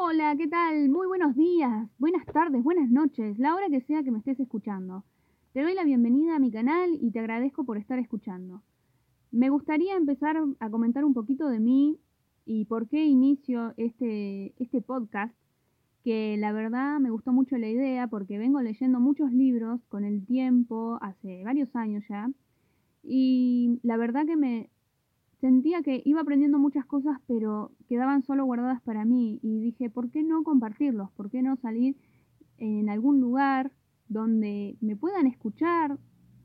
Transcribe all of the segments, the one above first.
Hola, ¿qué tal? Muy buenos días, buenas tardes, buenas noches, la hora que sea que me estés escuchando. Te doy la bienvenida a mi canal y te agradezco por estar escuchando. Me gustaría empezar a comentar un poquito de mí y por qué inicio este, este podcast, que la verdad me gustó mucho la idea porque vengo leyendo muchos libros con el tiempo, hace varios años ya, y la verdad que me, sentía que iba aprendiendo muchas cosas, pero quedaban solo guardadas para mí. Y dije, ¿por qué no compartirlos? ¿Por qué no salir en algún lugar donde me puedan escuchar?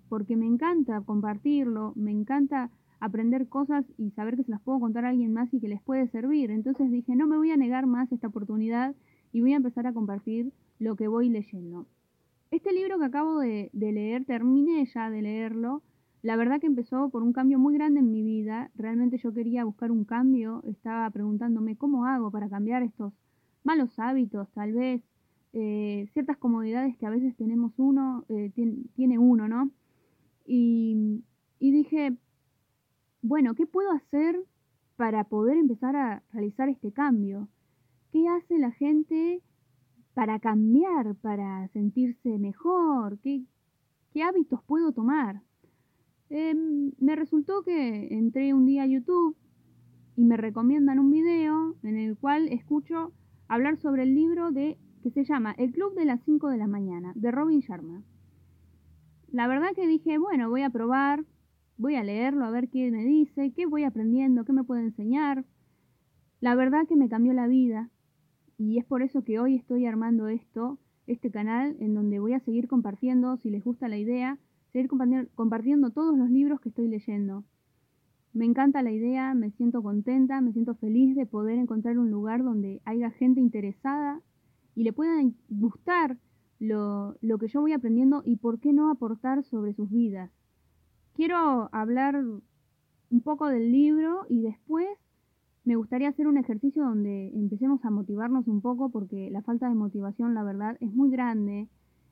Porque me encanta compartirlo, me encanta aprender cosas y saber que se las puedo contar a alguien más y que les puede servir. Entonces dije, no me voy a negar más esta oportunidad y voy a empezar a compartir lo que voy leyendo. Este libro que acabo de, de leer, terminé ya de leerlo, la verdad que empezó por un cambio muy grande en mi vida. Realmente yo quería buscar un cambio. Estaba preguntándome cómo hago para cambiar estos malos hábitos, tal vez eh, ciertas comodidades que a veces tenemos uno, eh, tiene, uno, ¿no? Y, dije, bueno, ¿qué puedo hacer para poder empezar a realizar este cambio? ¿Qué hace la gente para cambiar, para sentirse mejor? ¿Qué, qué hábitos puedo tomar? Em, me resultó que entré un día a YouTube y me recomiendan un video en el cual escucho hablar sobre el libro de que se llama El Club de las 5 de la mañana, de Robin Sharma. La verdad que dije, bueno, voy a probar, voy a leerlo, a ver qué me dice, qué voy aprendiendo, qué me puede enseñar. La verdad que me cambió la vida y es por eso que hoy estoy armando esto, este canal en donde voy a seguir compartiendo, si les gusta la idea, seguir compartiendo todos los libros que estoy leyendo. Me encanta la idea, me siento contenta, me siento feliz de poder encontrar un lugar donde haya gente interesada y le pueda gustar lo, lo que yo voy aprendiendo y por qué no aportar sobre sus vidas. Quiero hablar un poco del libro y después me gustaría hacer un ejercicio donde empecemos a motivarnos un poco porque la falta de motivación, la verdad, es muy grande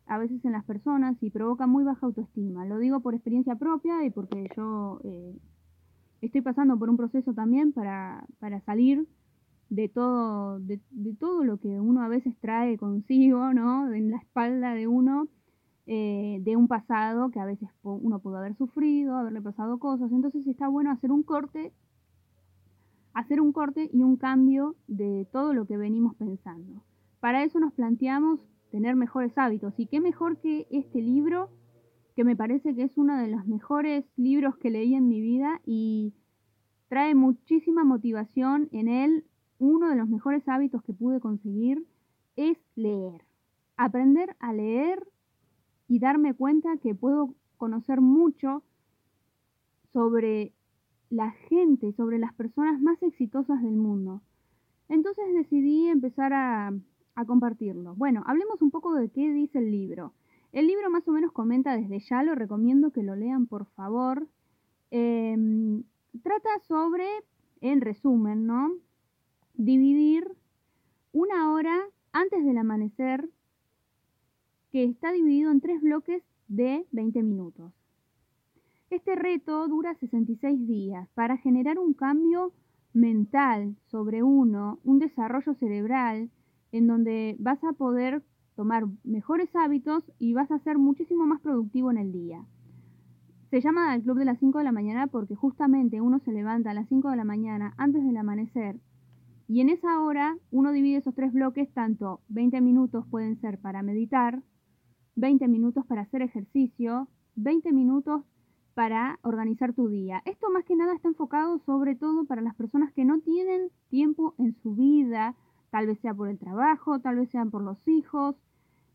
a veces en las personas y provoca muy baja autoestima. Lo digo por experiencia propia y porque yo eh, estoy pasando por un proceso también para, para salir de todo, de, todo lo que uno a veces trae consigo, ¿no? En la espalda de uno, eh, de un pasado que a veces uno pudo haber sufrido, haberle pasado cosas. Entonces está bueno hacer un corte, hacer un corte y un cambio de todo lo que venimos pensando. Para eso nos planteamos tener mejores hábitos. Y qué mejor que este libro, que me parece que es uno de los mejores libros que leí en mi vida y trae muchísima motivación en él. Uno de los mejores hábitos que pude conseguir es leer. Aprender a leer y darme cuenta que puedo conocer mucho sobre la gente, sobre las personas más exitosas del mundo. Entonces decidí empezar a a compartirlo. Bueno, hablemos un poco de qué dice el libro. El libro más o menos comenta desde ya, lo recomiendo que lo lean por favor. Em, trata sobre, en resumen, ¿no? Dividir una hora antes del amanecer que está dividido en tres bloques de 20 minutos. Este reto dura 66 días para generar un cambio mental sobre uno, un desarrollo cerebral, en donde vas a poder tomar mejores hábitos y vas a ser muchísimo más productivo en el día. Se llama el club de las 5 de la mañana porque justamente uno se levanta a las 5 de la mañana antes del amanecer y en esa hora uno divide esos tres bloques, tanto 20 minutos pueden ser para meditar, 20 minutos para hacer ejercicio, 20 minutos para organizar tu día. Esto más que nada está enfocado sobre todo para las personas que no tienen tiempo en su vida Tal vez sea por el trabajo, tal vez sean por los hijos,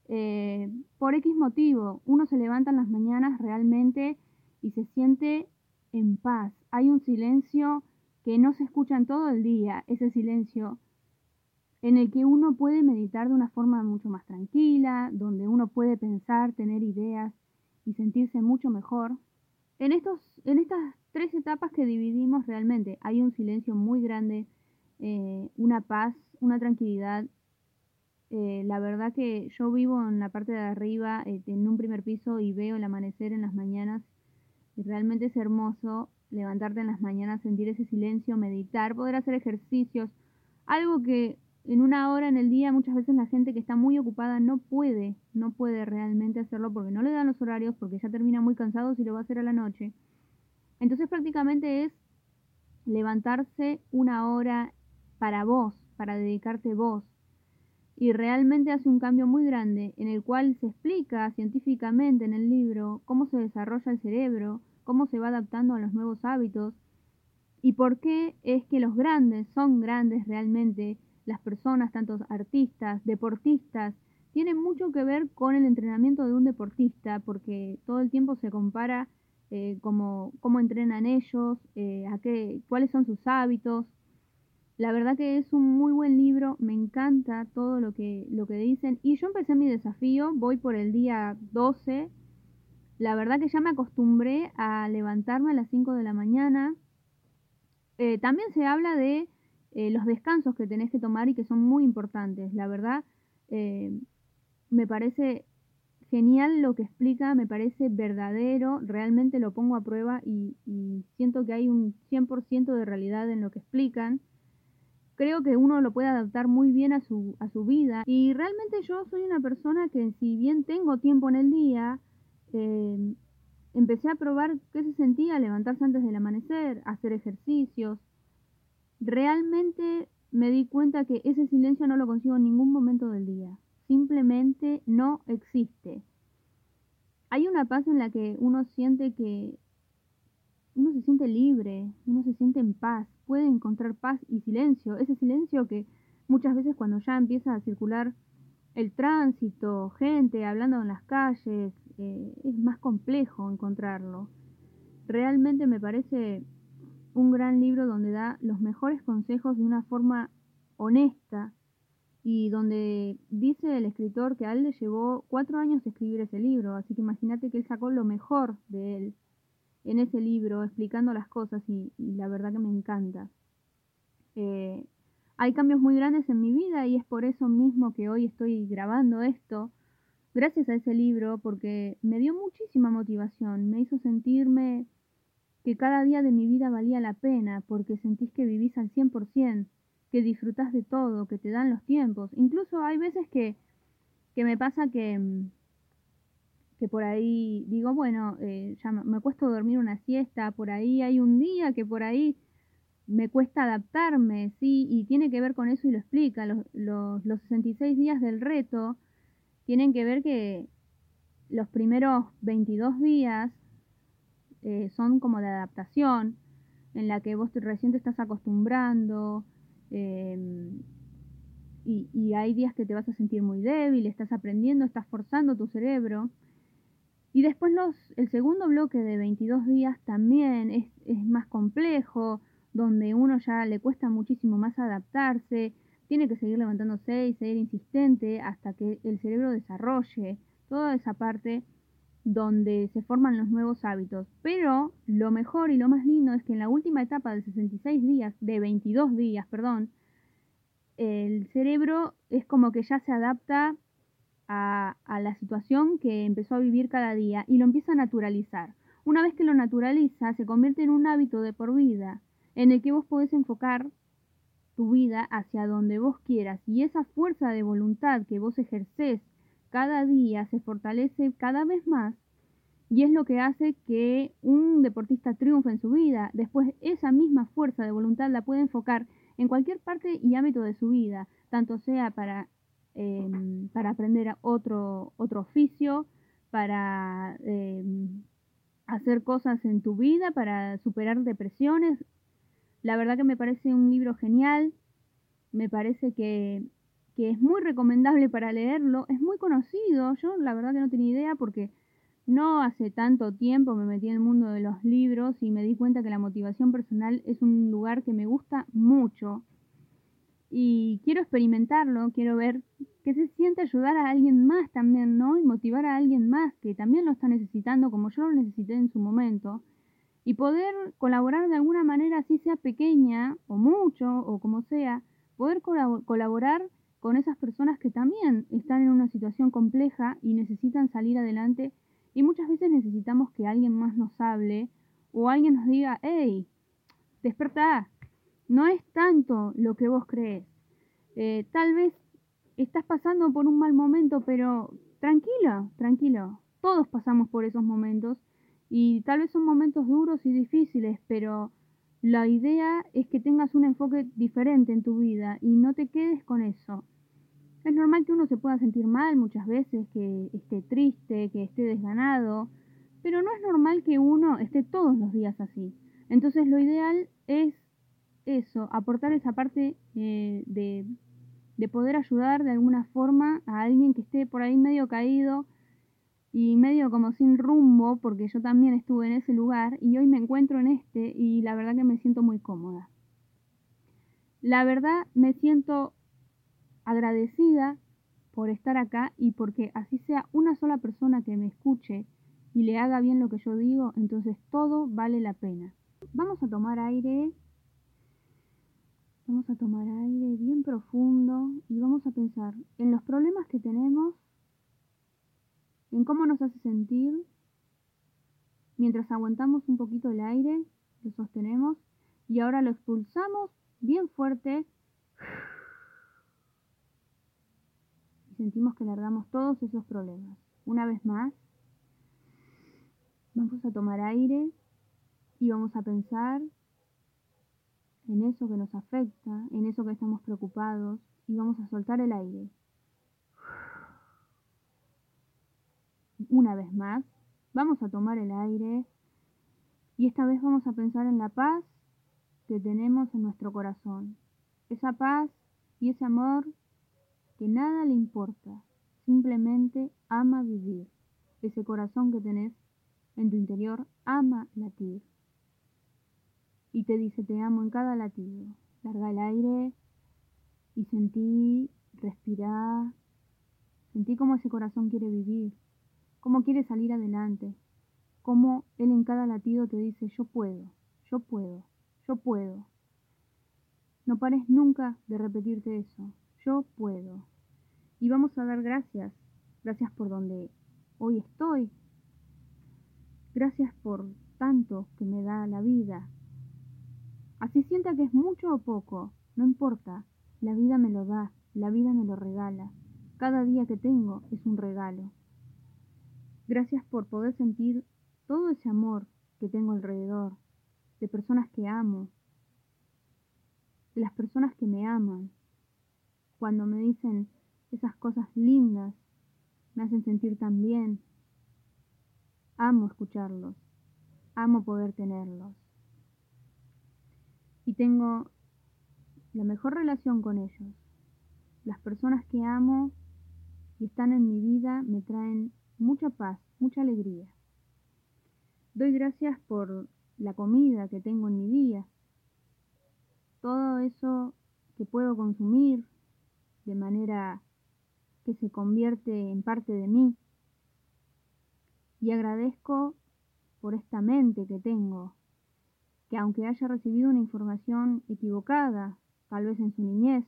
eh, por X motivo. Uno se levanta en las mañanas realmente y se siente en paz. Hay un silencio que no se escucha en todo el día, ese silencio en el que uno puede meditar de una forma mucho más tranquila, donde uno puede pensar, tener ideas y sentirse mucho mejor. En, estos, en estas tres etapas que dividimos realmente hay un silencio muy grande, eh, una paz una tranquilidad. Eh, la verdad que yo vivo en la parte de arriba, eh, en un primer piso, y veo el amanecer en las mañanas. Y realmente es hermoso levantarte en las mañanas, sentir ese silencio, meditar, poder hacer ejercicios. Algo que en una hora en el día muchas veces la gente que está muy ocupada no puede, no puede realmente hacerlo porque no le dan los horarios, porque ya termina muy cansado si lo va a hacer a la noche. Entonces prácticamente es levantarse una hora para vos, para dedicarte vos. Y realmente hace un cambio muy grande en el cual se explica científicamente en el libro cómo se desarrolla el cerebro, cómo se va adaptando a los nuevos hábitos y por qué es que los grandes son grandes realmente, las personas, tantos artistas, deportistas, tienen mucho que ver con el entrenamiento de un deportista, porque todo el tiempo se compara eh, cómo, entrenan ellos, eh, a qué, cuáles son sus hábitos. La verdad que es un muy buen libro, me encanta todo lo que, lo que dicen. Y yo empecé mi desafío, voy por el día 12. La verdad que ya me acostumbré a levantarme a las 5 de la mañana. Eh, también se habla de los descansos que tenés que tomar y que son muy importantes. La verdad, me parece genial lo que explica, me parece verdadero, realmente lo pongo a prueba y, siento que hay un 100% de realidad en lo que explican. Creo que uno lo puede adaptar muy bien a su, a su vida y realmente yo soy una persona que si bien tengo tiempo en el día, eh, empecé a probar qué se sentía levantarse antes del amanecer, hacer ejercicios. Realmente me di cuenta que ese silencio no lo consigo en ningún momento del día simplemente no existe. Hay una paz en la que uno siente que uno se siente libre, uno se siente en paz, puede encontrar paz y silencio, ese silencio que muchas veces cuando ya empieza a circular el tránsito, gente hablando en las calles, eh, es más complejo encontrarlo. Realmente me parece un gran libro donde da los mejores consejos de una forma honesta, y donde dice el escritor que a él le llevó cuatro años escribir ese libro, así que imagínate que él sacó lo mejor de él en ese libro, explicando las cosas y, la verdad que me encanta. Eh, hay cambios muy grandes en mi vida y es por eso mismo que hoy estoy grabando esto, gracias a ese libro, porque me dio muchísima motivación, me hizo sentirme que cada día de mi vida valía la pena, porque sentís que vivís al 100%, que disfrutas de todo, que te dan los tiempos. Incluso hay veces que, que me pasa que, mm, que por ahí digo, bueno, eh, ya me cuesta dormir una siesta, por ahí hay un día que por ahí me cuesta adaptarme, sí, y tiene que ver con eso y lo explica. Los, los, los 66 días del reto tienen que ver que los primeros 22 días eh, son como de adaptación, en la que vos recién te estás acostumbrando, Em, y, hay días que te vas a sentir muy débil, estás aprendiendo, estás forzando tu cerebro. Y después los, el segundo bloque de 22 días también es, más complejo, donde uno ya le cuesta muchísimo más adaptarse, tiene que seguir levantándose y seguir insistente hasta que el cerebro desarrolle toda esa parte donde se forman los nuevos hábitos. Pero lo mejor y lo más lindo es que en la última etapa de 66 días, de 22 días, perdón, el cerebro es como que ya se adapta a, la situación que empezó a vivir cada día y lo empieza a naturalizar. Una vez que lo naturaliza, se convierte en un hábito de por vida, en el que vos podés enfocar tu vida hacia donde vos quieras y esa fuerza de voluntad que vos ejercés cada día se fortalece cada vez más y es lo que hace que un deportista triunfe en su vida. Después esa misma fuerza de voluntad la puede enfocar en cualquier parte y ámbito de su vida, tanto sea para, em, para aprender otro, otro oficio, para em, hacer cosas en tu vida, para superar depresiones. La verdad que me parece un libro genial, me parece que que es muy recomendable para leerlo, es muy conocido, yo la verdad que no tenía idea porque no hace tanto tiempo me metí en el mundo de los libros y me di cuenta que la motivación personal es un lugar que me gusta mucho y quiero experimentarlo, quiero ver qué se siente ayudar a alguien más también, ¿no? Y motivar a alguien más que también lo está necesitando como yo lo necesité en su momento y poder colaborar de alguna manera, así sea pequeña o mucho o como sea, poder colaborar con esas personas que también están en una situación compleja y necesitan salir adelante y muchas veces necesitamos que alguien más nos hable o alguien nos diga, hey, despertá, no es tanto lo que vos crees. Eh, tal vez estás pasando por un mal momento, pero tranquilo, tranquilo. Todos pasamos por esos momentos y tal vez son momentos duros y difíciles, pero la idea es que tengas un enfoque diferente en tu vida y no te quedes con eso. Es normal que uno se pueda sentir mal muchas veces, que esté triste, que esté desganado, pero no es normal que uno esté todos los días así. Entonces lo ideal es eso, aportar esa parte eh, de, de poder ayudar de alguna forma a alguien que esté por ahí medio caído y medio como sin rumbo, porque yo también estuve en ese lugar y hoy me encuentro en este y la verdad que me siento muy cómoda. La verdad me siento agradecida por estar acá y porque así sea una sola persona que me escuche y le haga bien lo que yo digo, entonces todo vale la pena. Vamos a tomar aire Vamos a tomar aire bien profundo y vamos a pensar en los problemas que tenemos, en cómo nos hace sentir. Mientras aguantamos un poquito el aire, lo sostenemos y ahora lo expulsamos bien fuerte. Y sentimos que largamos todos esos problemas. Una vez más, vamos a tomar aire y vamos a pensar en eso que nos afecta, en eso que estamos preocupados y vamos a soltar el aire. Una vez más, vamos a tomar el aire y esta vez vamos a pensar en la paz que tenemos en nuestro corazón. Esa paz y ese amor que nada le importa, simplemente ama vivir. Ese corazón que tenés en tu interior ama latir y te dice te amo en cada latido. Larga el aire y sentí, respirá, sentí cómo ese corazón quiere vivir, cómo quiere salir adelante, cómo él en cada latido te dice yo puedo, yo puedo, yo puedo. No pares nunca de repetirte eso, yo puedo. Y vamos a dar gracias, gracias por donde hoy estoy, gracias por tanto que me da la vida, Así sienta que es mucho o poco, no importa, la vida me lo da, la vida me lo regala. Cada día que tengo es un regalo. Gracias por poder sentir todo ese amor que tengo alrededor, de personas que amo, de las personas que me aman. Cuando me dicen esas cosas lindas, me hacen sentir tan bien. Amo escucharlos, amo poder tenerlos y tengo la mejor relación con ellos. Las personas que amo y están en mi vida me traen mucha paz, mucha alegría. Doy gracias por la comida que tengo en mi día, todo eso que puedo consumir de manera que se convierte en parte de mí. Y agradezco por esta mente que tengo, que aunque haya recibido una información equivocada, tal vez en su niñez,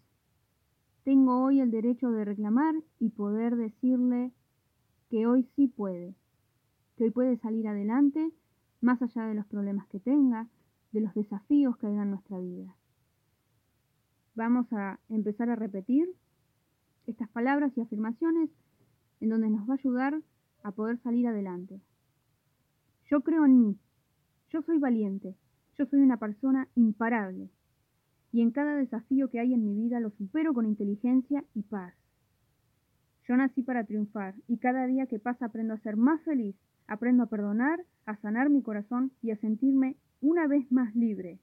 tengo hoy el derecho de reclamar y poder decirle que hoy sí puede, que hoy puede salir adelante más allá de los problemas que tenga, de los desafíos que haya en nuestra vida. Vamos a empezar a repetir estas palabras y afirmaciones en donde nos va a ayudar a poder salir adelante. Yo creo en mí, yo soy valiente, yo soy una persona imparable y en cada desafío que hay en mi vida lo supero con inteligencia y paz. Yo nací para triunfar y cada día que pasa aprendo a ser más feliz, aprendo a perdonar, a sanar mi corazón y a sentirme una vez más libre.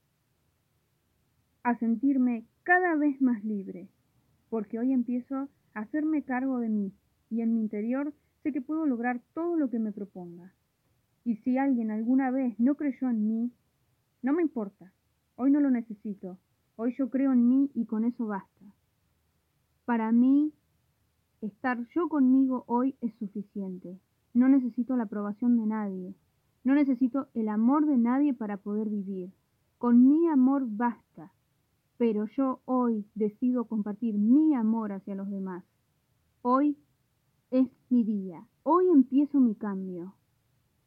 A sentirme cada vez más libre, porque hoy empiezo a hacerme cargo de mí y en mi interior sé que puedo lograr todo lo que me proponga. Y si alguien alguna vez no creyó en mí, no me importa. Hoy no lo necesito. Hoy yo creo en mí y con eso basta. Para mí, estar yo conmigo hoy es suficiente. No necesito la aprobación de nadie. No necesito el amor de nadie para poder vivir. Con mi amor basta. Pero yo hoy decido compartir mi amor hacia los demás. Hoy es mi día. Hoy empiezo mi cambio.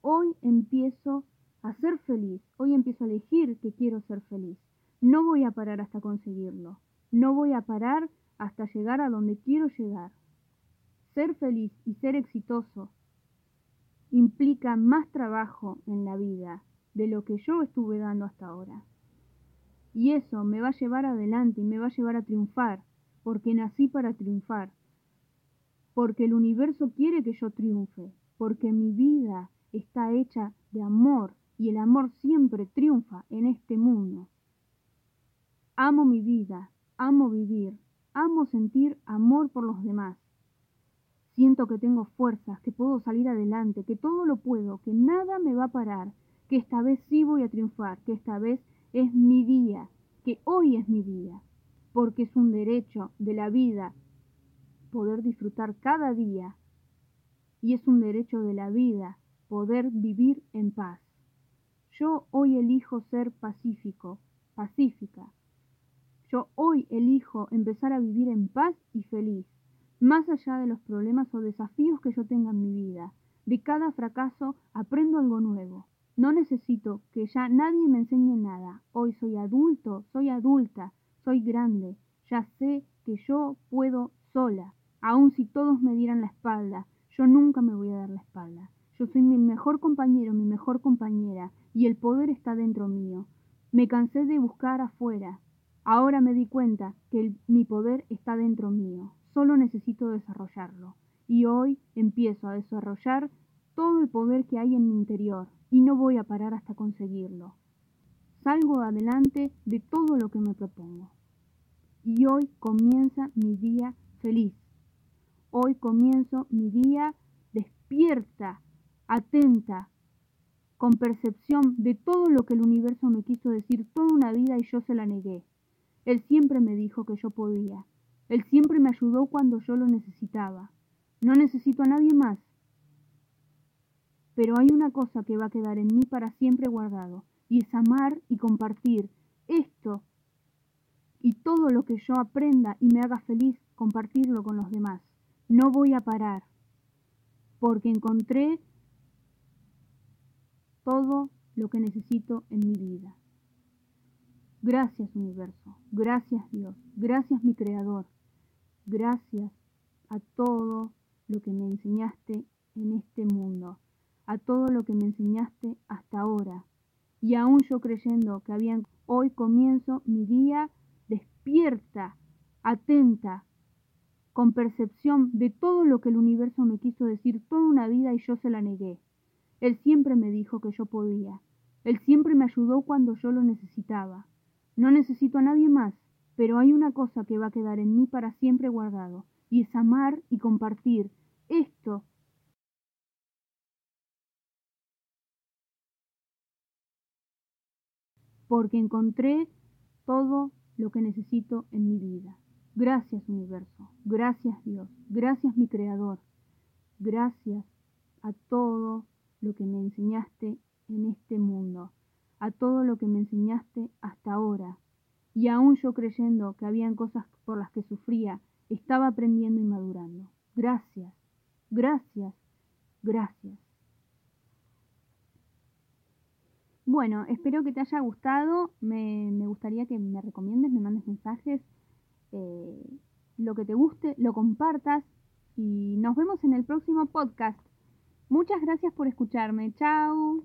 Hoy empiezo a ser feliz. Hoy empiezo a elegir que quiero ser feliz. No voy a parar hasta conseguirlo. No voy a parar hasta llegar a donde quiero llegar. Ser feliz y ser exitoso implica más trabajo en la vida de lo que yo estuve dando hasta ahora. Y eso me va a llevar adelante y me va a llevar a triunfar, porque nací para triunfar, porque el universo quiere que yo triunfe, porque mi vida está hecha de amor y el amor siempre triunfa en este mundo. Amo mi vida, amo vivir, amo sentir amor por los demás. Siento que tengo fuerzas, que puedo salir adelante, que todo lo puedo, que nada me va a parar, que esta vez sí voy a triunfar, que esta vez es mi día, que hoy es mi día, porque es un derecho de la vida poder disfrutar cada día y es un derecho de la vida poder vivir en paz. Yo hoy elijo ser pacífico, pacífica. Yo hoy elijo empezar a vivir en paz y feliz, más allá de los problemas o desafíos que yo tenga en mi vida. De cada fracaso aprendo algo nuevo. No necesito que ya nadie me enseñe nada. Hoy soy adulto, soy adulta, soy grande. Ya sé que yo puedo sola, aun si todos me dieran la espalda. Yo nunca me voy a dar la espalda. Yo soy mi mejor compañero, mi mejor compañera, y el poder está dentro mío. Me cansé de buscar afuera. Ahora me di cuenta que mi poder está dentro mío. Solo necesito desarrollarlo. Y hoy empiezo a desarrollar todo el poder que hay en mi interior y no voy a parar hasta conseguirlo. Salgo adelante de todo lo que me propongo. Y hoy comienza mi día feliz. Hoy comienzo mi día despierta, atenta, con percepción de todo lo que el universo me quiso decir toda una vida y yo se la negué. Él siempre me dijo que yo podía. Él siempre me ayudó cuando yo lo necesitaba. No necesito a nadie más. Pero hay una cosa que va a quedar en mí para siempre guardado, y es amar y compartir esto y todo lo que yo aprenda y me haga feliz, compartirlo con los demás. No voy a parar, porque encontré todo lo que necesito en mi vida. Gracias universo, gracias Dios, gracias mi Creador, gracias a todo lo que me enseñaste en este mundo, a todo lo que me enseñaste hasta ahora. Y aún yo creyendo que habían, hoy comienzo mi día despierta, atenta, con percepción de todo lo que el universo me quiso decir toda una vida y yo se la negué. Él siempre me dijo que yo podía. Él siempre me ayudó cuando yo lo necesitaba. No necesito a nadie más, pero hay una cosa que va a quedar en mí para siempre guardado, y es amar y compartir esto porque encontré todo lo que necesito en mi vida. Gracias universo, gracias Dios, gracias mi Creador, gracias a todo lo que me enseñaste en este mundo, a todo lo que me enseñaste hasta ahora. Y aún yo creyendo que habían cosas por las que sufría, estaba aprendiendo y madurando. Gracias, gracias, gracias. Bueno, espero que te haya gustado. Me, gustaría que me recomiendes, me mandes mensajes, eh, lo que te guste, lo compartas y nos vemos en el próximo podcast. Muchas gracias por escucharme. Chao.